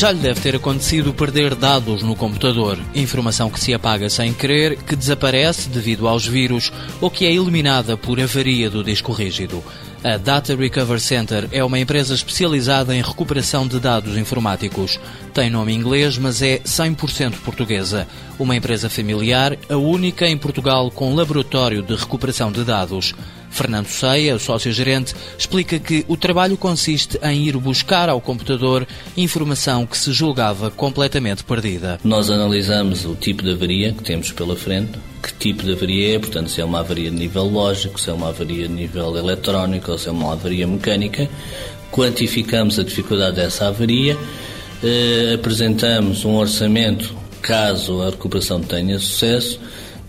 Já lhe deve ter acontecido perder dados no computador, informação que se apaga sem querer, que desaparece devido aos vírus ou que é eliminada por avaria do disco rígido. A Data Recover Center é uma empresa especializada em recuperação de dados informáticos. Tem nome inglês, mas é 100% portuguesa. Uma empresa familiar, a única em Portugal com laboratório de recuperação de dados. Fernando Ceia, sócio-gerente, explica que o trabalho consiste em ir buscar ao computador informação que se julgava completamente perdida. Nós analisamos o tipo de avaria que temos pela frente, que tipo de avaria é, portanto, se é uma avaria de nível lógico, se é uma avaria de nível eletrónico ou se é uma avaria mecânica, quantificamos a dificuldade dessa avaria, eh, apresentamos um orçamento caso a recuperação tenha sucesso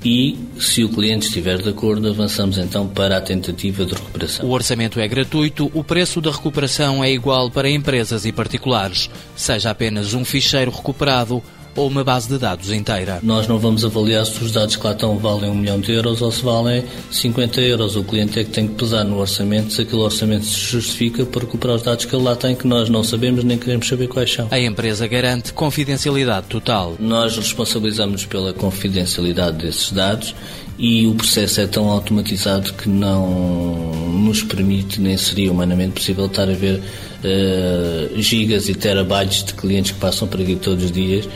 e, se o cliente estiver de acordo, avançamos então para a tentativa de recuperação. O orçamento é gratuito, o preço da recuperação é igual para empresas e particulares, seja apenas um ficheiro recuperado ou uma base de dados inteira. Nós não vamos avaliar se os dados que lá estão valem um milhão de euros ou se valem 50 euros. O cliente é que tem que pesar no orçamento se aquele orçamento se justifica para recuperar os dados que ele lá tem, que nós não sabemos nem queremos saber quais são. A empresa garante confidencialidade total. Nós responsabilizamos pela confidencialidade desses dados e o processo é tão automatizado que não nos permite, nem seria humanamente possível, estar a ver uh, gigas e terabytes de clientes que passam por aqui todos os dias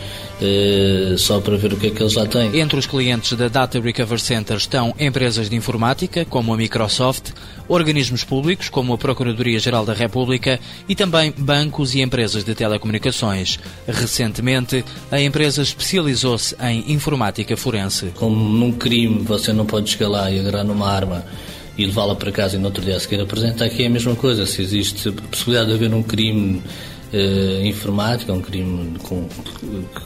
Uh, só para ver o que é que eles lá têm. Entre os clientes da Data Recover Center estão empresas de informática, como a Microsoft, organismos públicos, como a Procuradoria-Geral da República, e também bancos e empresas de telecomunicações. Recentemente, a empresa especializou-se em informática forense. Como num crime você não pode chegar lá e agarrar numa arma e levá-la para casa e no outro dia a seguir apresentar, aqui é a mesma coisa. Se existe a possibilidade de haver um crime uh, informática, um crime com,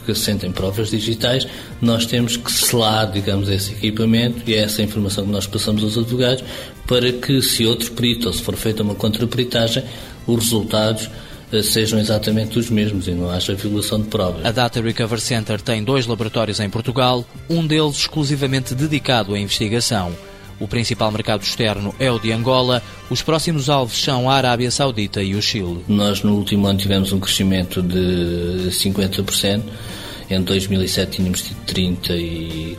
que assenta em provas digitais, nós temos que selar, digamos, esse equipamento e é essa informação que nós passamos aos advogados para que, se outro perito ou se for feita uma contraperitagem, os resultados eh, sejam exatamente os mesmos e não haja violação de provas. A Data Recover Center tem dois laboratórios em Portugal, um deles exclusivamente dedicado à investigação. O principal mercado externo é o de Angola. Os próximos alvos são a Arábia Saudita e o Chile. Nós no último ano tivemos um crescimento de 50%. Em 2007 tínhamos tido 34%.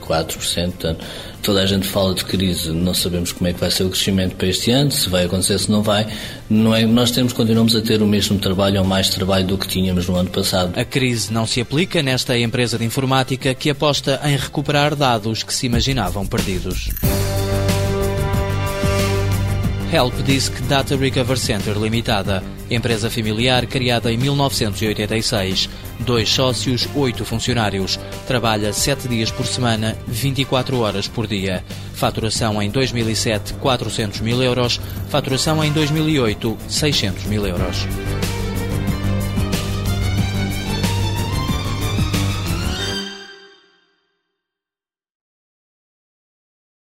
Portanto, toda a gente fala de crise, não sabemos como é que vai ser o crescimento para este ano, se vai acontecer, se não vai. Não é, nós temos, continuamos a ter o mesmo trabalho ou mais trabalho do que tínhamos no ano passado. A crise não se aplica nesta empresa de informática que aposta em recuperar dados que se imaginavam perdidos. Help Disk Data Recover Center Limitada, empresa familiar criada em 1986. Dois sócios, oito funcionários. Trabalha sete dias por semana, 24 horas por dia. Faturação em 2007, 400 mil euros. Faturação em 2008, 600 mil euros.